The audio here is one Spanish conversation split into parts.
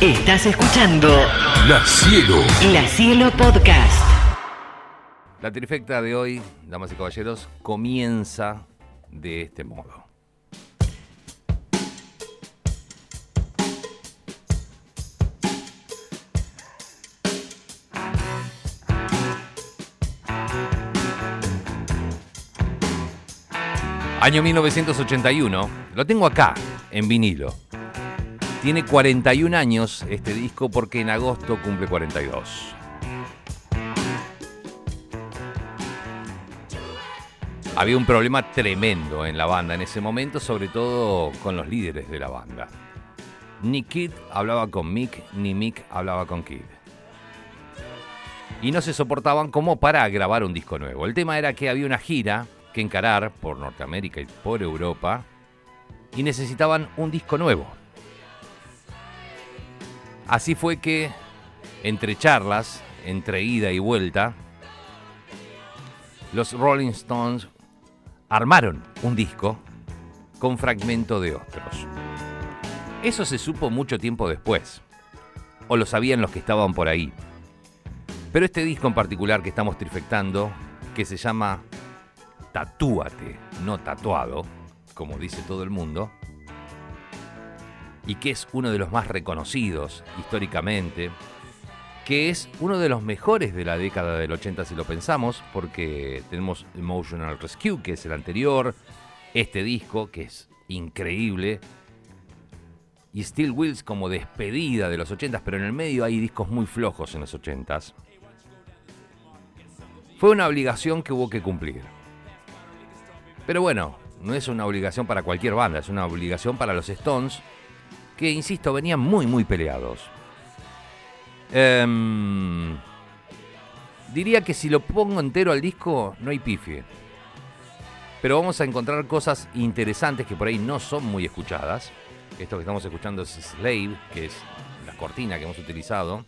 Estás escuchando La Cielo. La Cielo Podcast. La trifecta de hoy, damas y caballeros, comienza de este modo. Año 1981, lo tengo acá, en vinilo. Tiene 41 años este disco porque en agosto cumple 42. Había un problema tremendo en la banda en ese momento, sobre todo con los líderes de la banda. Ni Kid hablaba con Mick, ni Mick hablaba con Kid. Y no se soportaban como para grabar un disco nuevo. El tema era que había una gira que encarar por Norteamérica y por Europa y necesitaban un disco nuevo. Así fue que, entre charlas, entre ida y vuelta, los Rolling Stones armaron un disco con fragmento de otros. Eso se supo mucho tiempo después, o lo sabían los que estaban por ahí. Pero este disco en particular que estamos trifectando, que se llama Tatúate, no tatuado, como dice todo el mundo, y que es uno de los más reconocidos históricamente, que es uno de los mejores de la década del 80 si lo pensamos, porque tenemos Emotional Rescue, que es el anterior, este disco, que es increíble, y Steel Wheels como despedida de los 80 pero en el medio hay discos muy flojos en los 80 Fue una obligación que hubo que cumplir. Pero bueno, no es una obligación para cualquier banda, es una obligación para los Stones, que, insisto, venían muy, muy peleados. Em, diría que si lo pongo entero al disco, no hay pifie. Pero vamos a encontrar cosas interesantes que por ahí no son muy escuchadas. Esto que estamos escuchando es Slave, que es la cortina que hemos utilizado.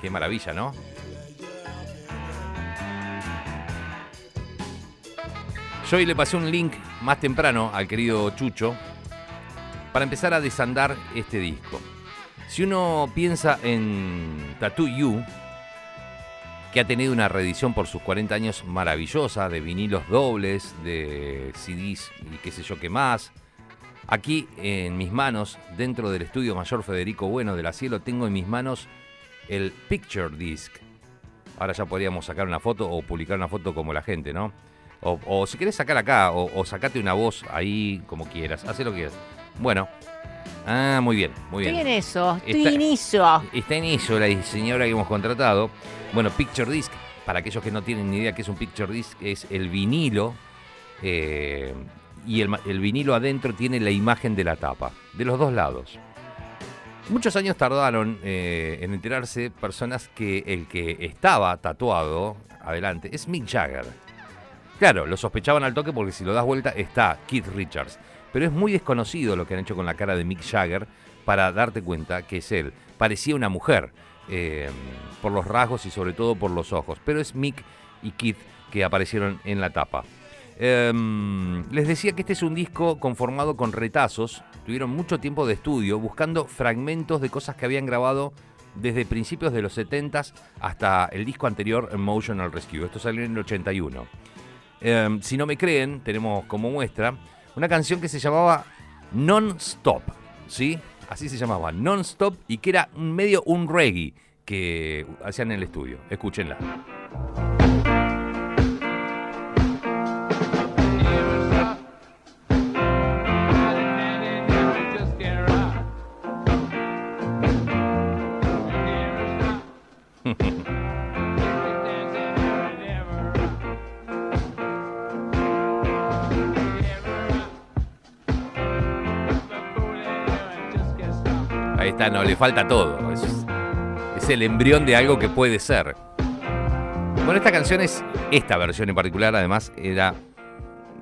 Qué maravilla, ¿no? Yo hoy le pasé un link más temprano al querido Chucho para empezar a desandar este disco. Si uno piensa en Tattoo You, que ha tenido una reedición por sus 40 años maravillosa, de vinilos dobles, de CDs y qué sé yo qué más. Aquí en mis manos, dentro del estudio mayor Federico Bueno de la Cielo, tengo en mis manos el Picture Disc. Ahora ya podríamos sacar una foto o publicar una foto como la gente, ¿no? O, si querés sacar acá, o, o, sacate una voz ahí como quieras, haz lo que quieras. Bueno, ah, muy bien, muy bien. Estoy en eso, estoy en eso. Está en eso la señora que hemos contratado. Bueno, Picture Disc, para aquellos que no tienen ni idea qué es un Picture Disc, es el vinilo. Eh, y el, el vinilo adentro tiene la imagen de la tapa, de los dos lados. Muchos años tardaron eh, en enterarse personas que el que estaba tatuado adelante es Mick Jagger. Claro, lo sospechaban al toque porque si lo das vuelta está Keith Richards. Pero es muy desconocido lo que han hecho con la cara de Mick Jagger para darte cuenta que es él. Parecía una mujer eh, por los rasgos y sobre todo por los ojos. Pero es Mick y Keith que aparecieron en la tapa. Eh, les decía que este es un disco conformado con retazos. Tuvieron mucho tiempo de estudio buscando fragmentos de cosas que habían grabado desde principios de los 70 hasta el disco anterior, Emotional Rescue. Esto salió en el 81. Eh, si no me creen, tenemos como muestra una canción que se llamaba Non-Stop, ¿sí? Así se llamaba, Non-Stop, y que era medio un reggae que hacían en el estudio. Escúchenla. No, le falta todo. Es, el embrión de algo que puede ser. Bueno, esta canción es, esta versión en particular, además, era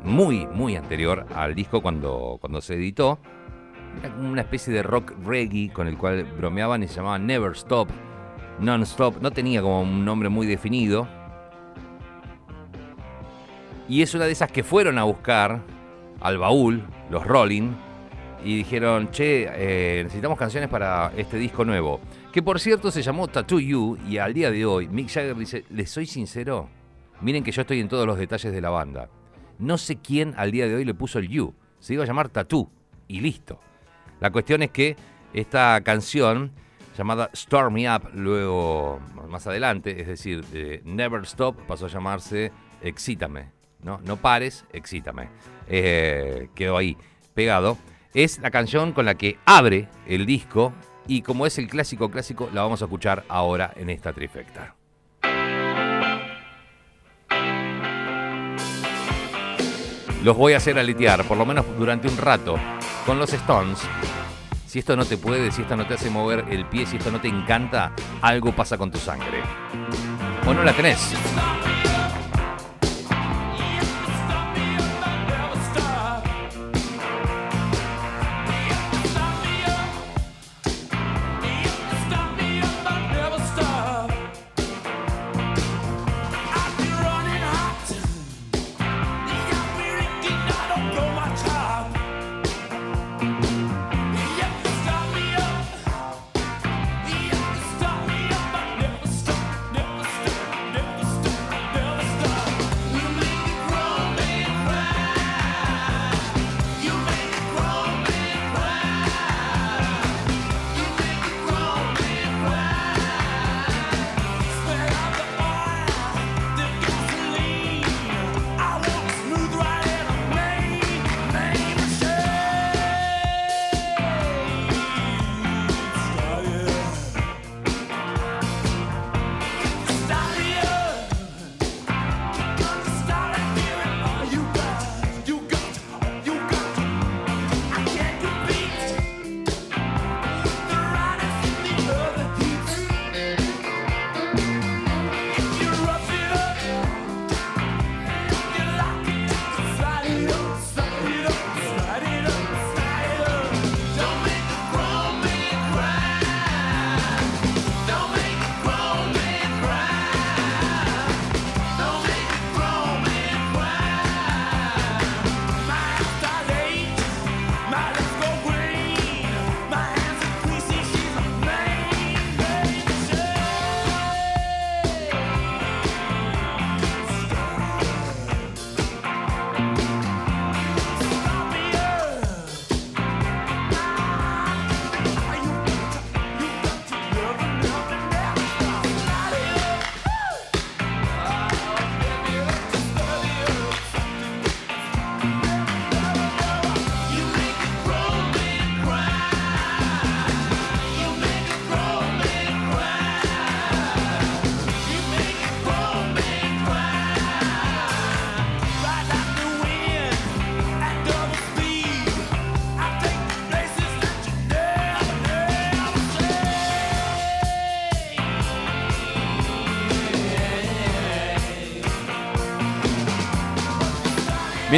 muy, muy anterior al disco cuando, cuando se editó. Era como una especie de rock reggae con el cual bromeaban y se llamaba Never Stop, Non-Stop. No tenía como un nombre muy definido. Y es una de esas que fueron a buscar al baúl, los Rolling, y dijeron, che, eh, necesitamos canciones para este disco nuevo. Que por cierto se llamó Tattoo You y al día de hoy Mick Jagger dice, les soy sincero, miren que yo estoy en todos los detalles de la banda. No sé quién al día de hoy le puso el You, se iba a llamar Tattoo y listo. La cuestión es que esta canción llamada Start Me Up, luego más adelante, es decir, de Never Stop, pasó a llamarse Excítame. No, no pares, excítame. Eh, quedó ahí pegado. Es la canción con la que abre el disco y como es el clásico clásico, la vamos a escuchar ahora en esta trifecta. Los voy a hacer aletear, por lo menos durante un rato, con los Stones. Si esto no te puede, si esto no te hace mover el pie, si esto no te encanta, algo pasa con tu sangre. O no la tenés.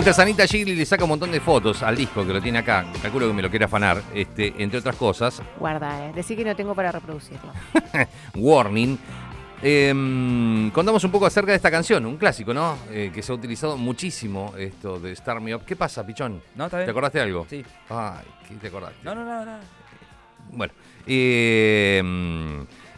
Mientras Anita Gigli le saca un montón de fotos al disco que lo tiene acá, calculo que me lo quiere afanar, este, entre otras cosas. Guarda, eh. Decí que no tengo para reproducirlo. Warning. Em, contamos un poco acerca de esta canción, un clásico, ¿no? Eh, que se ha utilizado muchísimo esto de Star Me Up. ¿Qué pasa, Pichón? No, está bien. ¿Te acordaste de algo? Sí. Ay, ¿qué te acordaste? No, no, no, no. Bueno, eh,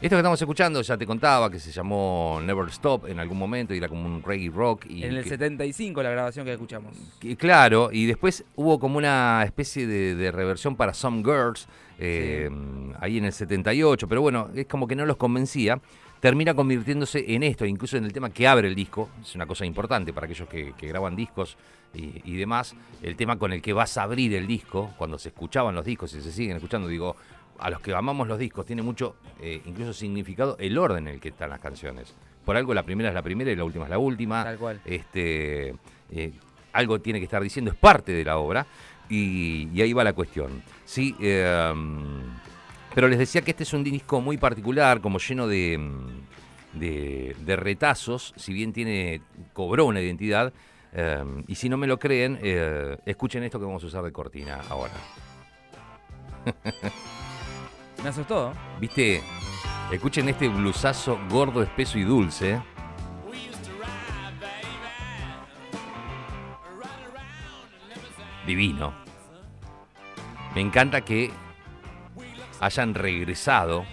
esto que estamos escuchando ya te contaba que se llamó Never Stop en algún momento y era como un reggae rock. Y En el que- 75 la grabación que escuchamos. que- claro, y después hubo como una especie de, de reversión para Some Girls eh, ahí en el 78, pero bueno, es como que no los convencía. Termina convirtiéndose en esto, incluso en el tema que abre el disco, es una cosa importante para aquellos que, que graban discos y, y demás, el tema con el que vas a abrir el disco, cuando se escuchaban los discos y se siguen escuchando, digo, a los que amamos los discos tiene mucho, eh, incluso significado, el orden en el que están las canciones. Por algo la primera es la primera y la última es la última. Tal cual. Este, eh, algo tiene que estar diciendo, es parte de la obra. Y, y ahí va la cuestión. Sí, eh, pero les decía que este es un disco muy particular, como lleno de, mm, de, de retazos, si bien tiene cobró una identidad. eh, y si no me lo creen, eh, escuchen esto que vamos a usar de cortina ahora. Me asustó. ¿Viste? Escuchen este blusazo gordo, espeso y dulce. Divino. Me encanta que hayan regresado,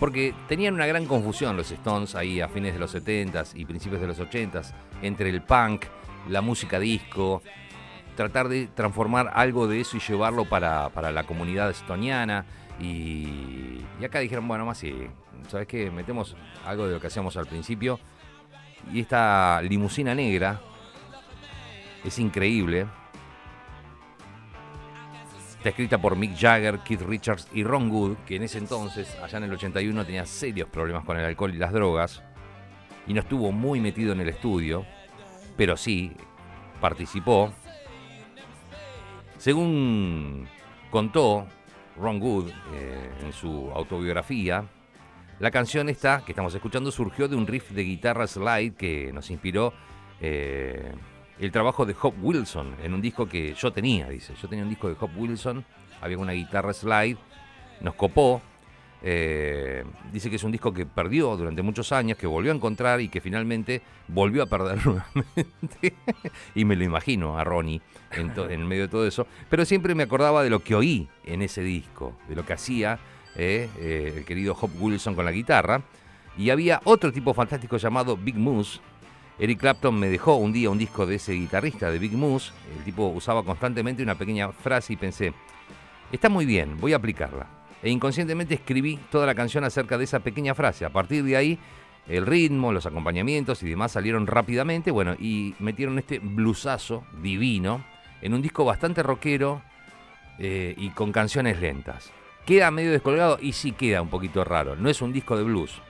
porque tenían una gran confusión los Stones ahí a fines de los 70s y principios de los 80s, entre el punk, la música disco, tratar de transformar algo de eso y llevarlo para, para la comunidad estoniana. Y, y acá dijeron, bueno, más si, ¿sabes qué? Metemos algo de lo que hacíamos al principio. Y esta limusina negra es increíble. Está escrita por Mick Jagger, Keith Richards y Ron Wood, que en ese entonces, allá en el 81, tenía serios problemas con el alcohol y las drogas. Y no estuvo muy metido en el estudio, pero sí participó. Según contó Ron Wood eh, en su autobiografía, la canción esta que estamos escuchando surgió de un riff de guitarra slide que nos inspiró eh, el trabajo de Hop Wilson en un disco que yo tenía, dice. Yo tenía un disco de Hop Wilson, había una guitarra slide, nos copó. Eh, dice que es un disco que perdió durante muchos años, que volvió a encontrar y que finalmente volvió a perder nuevamente. y me lo imagino a Ronnie en, medio de todo eso. Pero siempre me acordaba de lo que oí en ese disco, de lo que hacía eh, eh, el querido Hop Wilson con la guitarra. Y había otro tipo fantástico llamado Big Moose. Eric Clapton me dejó un día un disco de ese guitarrista, de Big Moose. El tipo usaba constantemente una pequeña frase y pensé, está muy bien, voy a aplicarla. E inconscientemente escribí toda la canción acerca de esa pequeña frase. A partir de ahí, el ritmo, los acompañamientos y demás salieron rápidamente, bueno, y metieron este blusazo divino en un disco bastante rockero eh, y con canciones lentas. Queda medio descolgado y sí queda un poquito raro. No es un disco de blues.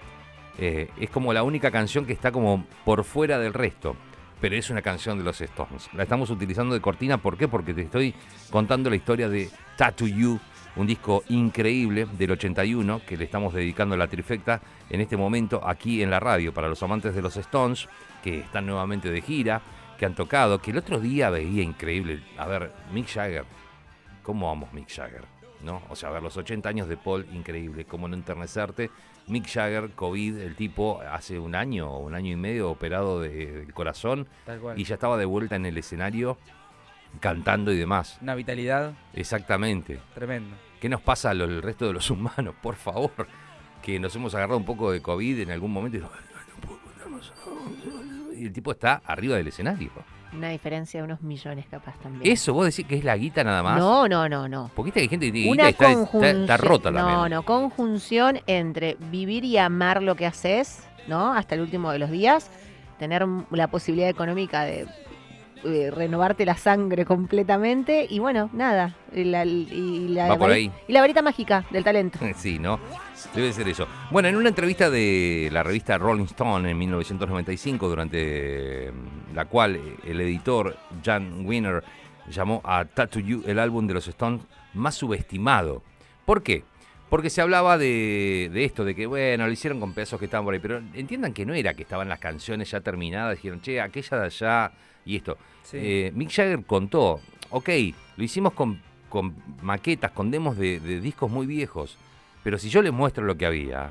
Eh, es como la única canción que está como por fuera del resto. Pero es una canción de los Stones. La estamos utilizando de cortina. ¿Por qué? Porque te estoy contando la historia de Tattoo You, un disco increíble del 81 que le estamos dedicando a la trifecta en este momento aquí en la radio para los amantes de los Stones que están nuevamente de gira, que han tocado, que el otro día veía increíble. A ver, Mick Jagger, ¿cómo amo Mick Jagger? ¿No? O sea, a ver, los 80 años de Paul, increíble, cómo no enternecerte. Mick Jagger, COVID, el tipo hace un año o un año y medio operado de- del corazón y ya estaba de vuelta en el escenario cantando y demás. Una vitalidad Exactamente. tremenda. ¿Qué nos pasa a lo- el resto de los humanos? Por favor. Que nos hemos agarrado un poco de COVID en algún momento y, no, no y el tipo está arriba del escenario. Una diferencia de unos millones capaz también. ¿Eso vos decís que es la guita nada más? No, no, no, no. Porque hay gente que tiene Una guita y está, está- está rota no, también. no, conjunción entre vivir y amar lo que haces, ¿no? Hasta el último de los días, tener la posibilidad económica de eh, renovarte la sangre completamente y bueno, nada. Y la, y la Va por vari- ahí. y la varita mágica del talento. Sí, ¿no? Debe ser eso. Bueno, en una entrevista de la revista Rolling Stone en 1995, durante mm, la cual el editor Jan Winner llamó a Tattoo You el álbum de los Stones más subestimado. ¿Por qué? Porque se hablaba de, de esto, de que, bueno, lo hicieron con pedazos que estaban por ahí, pero entiendan que no era que estaban las canciones ya terminadas, dijeron, che, aquella de allá y esto. Sí. Eh, Mick Jagger contó, ok, lo hicimos con, con maquetas, con demos de, de discos muy viejos, pero si yo les muestro lo que había,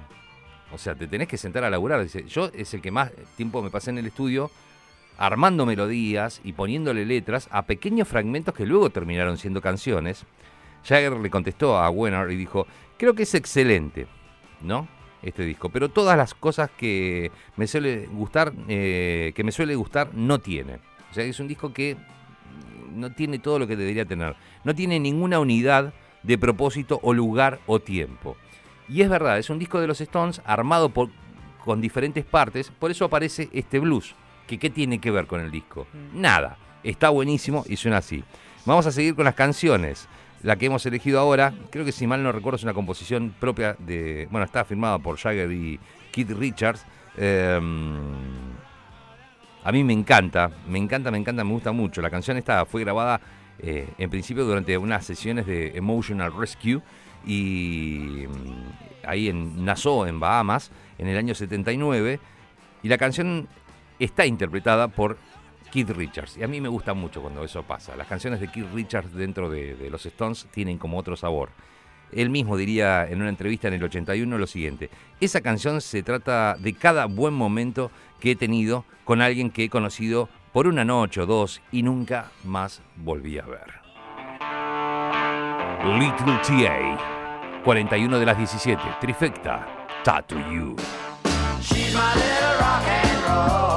o sea, te tenés que sentar a laburar. Dice, yo es el que más tiempo me pasé en el estudio armando melodías y poniéndole letras a pequeños fragmentos que luego terminaron siendo canciones. Jagger le contestó a Wenner y dijo, creo que es excelente, ¿no? Este disco, pero todas las cosas que me suele gustar, eh, que me suele gustar, no tiene. O sea, es un disco que no tiene todo lo que debería tener. No tiene ninguna unidad de propósito o lugar o tiempo. Y es verdad, es un disco de los Stones armado por, con diferentes partes, por eso aparece este blues. Que, ¿Qué tiene que ver con el disco? Mm. Nada. Está buenísimo y suena así. Vamos a seguir con las canciones. La que hemos elegido ahora, creo que si mal no recuerdo, es una composición propia de. Bueno, está firmada por Jagger y Keith Richards. Eh, a mí me encanta, me encanta, me encanta, me gusta mucho. La canción esta fue grabada eh, en principio durante unas sesiones de Emotional Rescue y mm, ahí en Nassau, en Bahamas, en el año 79. Y la canción está interpretada por Keith Richards. Y a mí me gusta mucho cuando eso pasa. Las canciones de Keith Richards dentro de, de los Stones tienen como otro sabor. Él mismo diría en una entrevista en el 81 lo siguiente, esa canción se trata de cada buen momento que he tenido con alguien que he conocido por una noche o dos y nunca más volví a ver. Little TA. 41 de las 17. Trifecta. Tattoo You. She's my little rock and roll.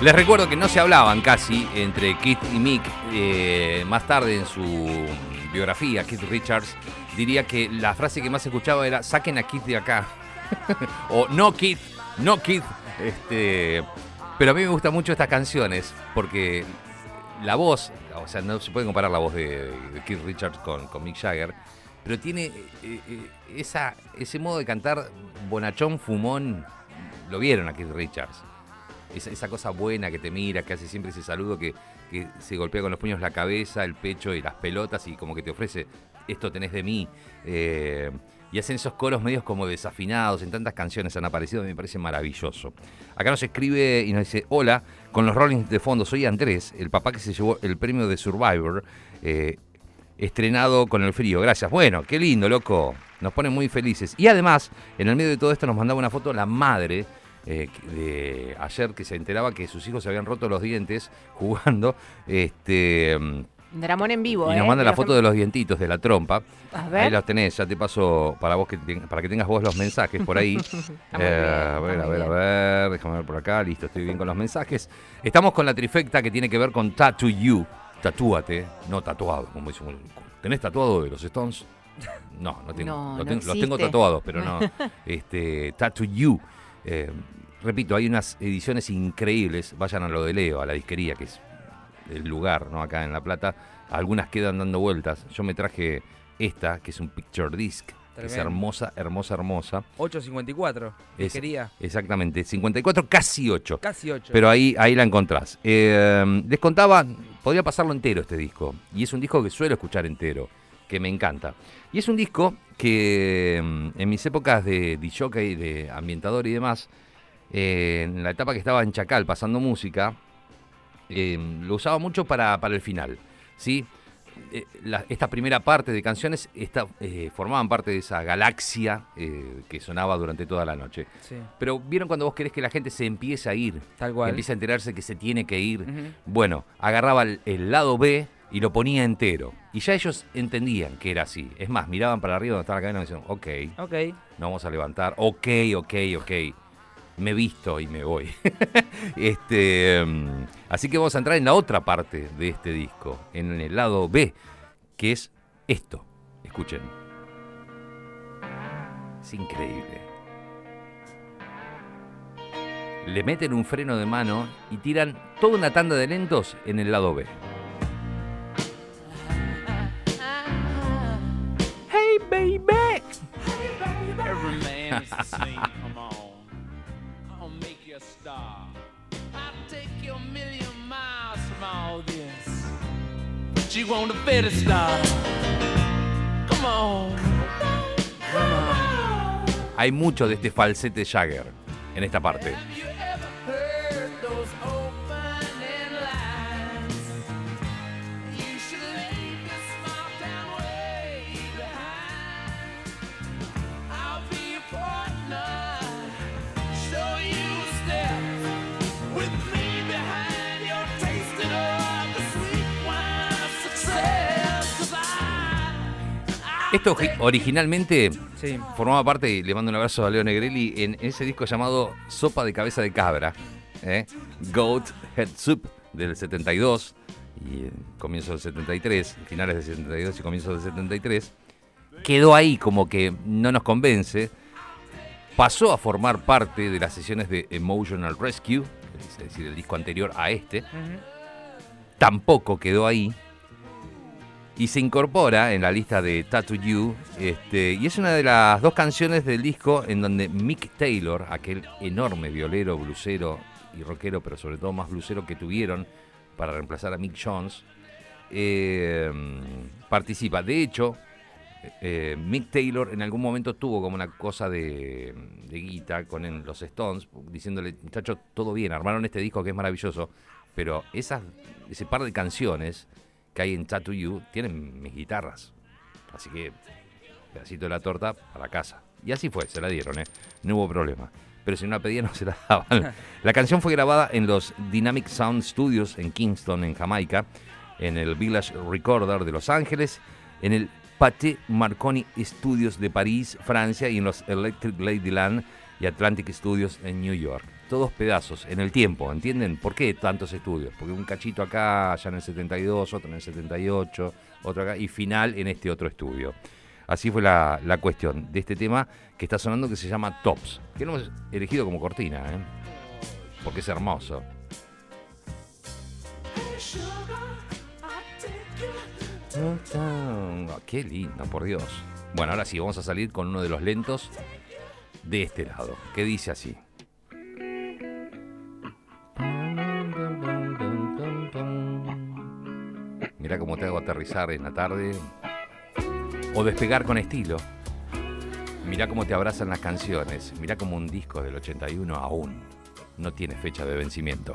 Les recuerdo que no se hablaban casi entre Keith y Mick. eh, más tarde en su biografía, Keith Richards diría que la frase que más escuchaba era saquen a Keith de acá. o no Keith, no Keith. Este, pero a mí me gustan mucho estas canciones porque la voz, o sea, no se puede comparar la voz de, de Keith Richards con, con Mick Jagger, pero tiene eh, eh, esa, ese modo de cantar bonachón, fumón. Lo vieron a Keith Richards esa, esa cosa buena que te mira, que hace siempre ese saludo que, que se golpea con los puños la cabeza, el pecho y las pelotas y como que te ofrece, esto tenés de mí. Eh, y hacen esos coros medios como desafinados, en tantas canciones han aparecido, me parece maravilloso. Acá nos escribe y nos dice, hola, con los Rollings de fondo, soy Andrés, el papá que se llevó el premio de Survivor, eh, estrenado con el frío. Gracias. Bueno, qué lindo, loco. Nos pone muy felices. Y además, en el medio de todo esto nos mandaba una foto la madre eh, de ayer que se enteraba que sus hijos se habían roto los dientes jugando. Este, Dramón en vivo, y ¿eh? nos manda la foto de los dientitos de la trompa. A Ahí ver. los tenés, ya te paso para vos que para que tengas vos los mensajes por ahí. Eh, bien, a ver, a ver, a ver, déjame ver por acá, listo, estoy bien con los mensajes. Estamos con la trifecta que tiene que ver con Tattoo You. Tatúate, no tatuado, como dice un- ¿Tenés tatuado de los Stones? No, no tengo. No, Lo no tengo- los tengo tatuados, pero no. Este, Tattoo You. Eh, repito, hay unas ediciones increíbles. Vayan a lo de Leo, a la disquería, que es el lugar, ¿no? Acá en La Plata. Algunas quedan dando vueltas. Yo me traje esta, que es un picture disc. Que es hermosa, hermosa, hermosa. 8.54. Es- Quería. Exactamente, 54, casi 8. Casi 8. Pero ahí, ahí la encontrás. Eh, les contaba, podría pasarlo entero este disco. Y es un disco que suelo escuchar entero, que me encanta. Y es un disco que mm, en mis épocas de DJ, de ambientador y demás, eh, en la etapa que estaba en Chacal pasando música, eh, lo usaba mucho para, para el final. ¿sí? Eh, la- esta primera parte de canciones esta, formaban parte de esa galaxia que sonaba durante toda la noche. Sí, Pero vieron cuando vos querés que la gente se empiece a ir, tal que cual. empiece a enterarse que se tiene que ir. Bueno, agarraba el, el lado B y lo ponía entero. Y ya ellos entendían que era así. Es más, miraban para arriba donde estaba la cadena y decían, ok, Ok. no vamos a levantar. Ok, ok, ok. Me visto y me voy. este, mm, así que vamos a entrar en la otra parte de este disco, en el lado B, que es esto. Escuchen. Es increíble. Le meten un freno de mano y tiran toda una tanda de lentos en el lado B. baby. Every man is the same. Come on. I'll make you a star. I'll take you a million miles from all this. But you want a better star. Come on. Come on. hay mucho de este falsete Jagger en esta parte. Esto gi- originalmente Sí. formaba parte, y le mando un abrazo a Leo Negrelli, en ese disco llamado Sopa de Cabeza de Cabra, ¿eh? Goat Head Soup del 72 y eh, comienzo del 73, finales del 72 y comienzos del 73. Quedó ahí como que no nos convence. Pasó a formar parte de las sesiones de Emotional Rescue, es decir, el disco anterior a este. Tampoco quedó ahí. Y se incorpora en la lista de Tattoo You. Este, y es una de las dos canciones del disco en donde Mick Taylor, aquel enorme violero, blusero y rockero, pero sobre todo más blusero que tuvieron para reemplazar a Mick Jones, eh, participa. De hecho, eh, Mick Taylor en algún momento tuvo como una cosa de, de guita con los Stones, diciéndole, muchachos, todo bien, armaron este disco que es maravilloso, pero ese par de canciones que hay en Tattoo You tienen mis guitarras. Así que, pedacito de la torta para casa. Y así fue, se la dieron, ¿eh? No hubo problema. Pero si no la pedían, no se la daban. La canción fue grabada en los Dynamic Sound Studios en Kingston, en Jamaica, en el Village Recorder de Los Ángeles, en el Pathé Marconi Studios de París, Francia, y en los Electric Ladyland y Atlantic Studios en New York. Todos pedazos, en el tiempo, ¿entienden? ¿Por qué tantos estudios? Porque un cachito acá, ya en el 72, otro en el 78, otro acá, y final en este otro estudio. Así fue la, la cuestión de este tema que está sonando que se llama Tops, que lo hemos elegido como cortina, ¿eh? porque es hermoso. Qué lindo, por Dios. Bueno, ahora sí, vamos a salir con uno de los lentos de este lado, que dice así. Mira cómo te hago aterrizar en la tarde o despegar con estilo. Mira cómo te abrazan las canciones. Mira cómo un disco del 81 aún no tiene fecha de vencimiento.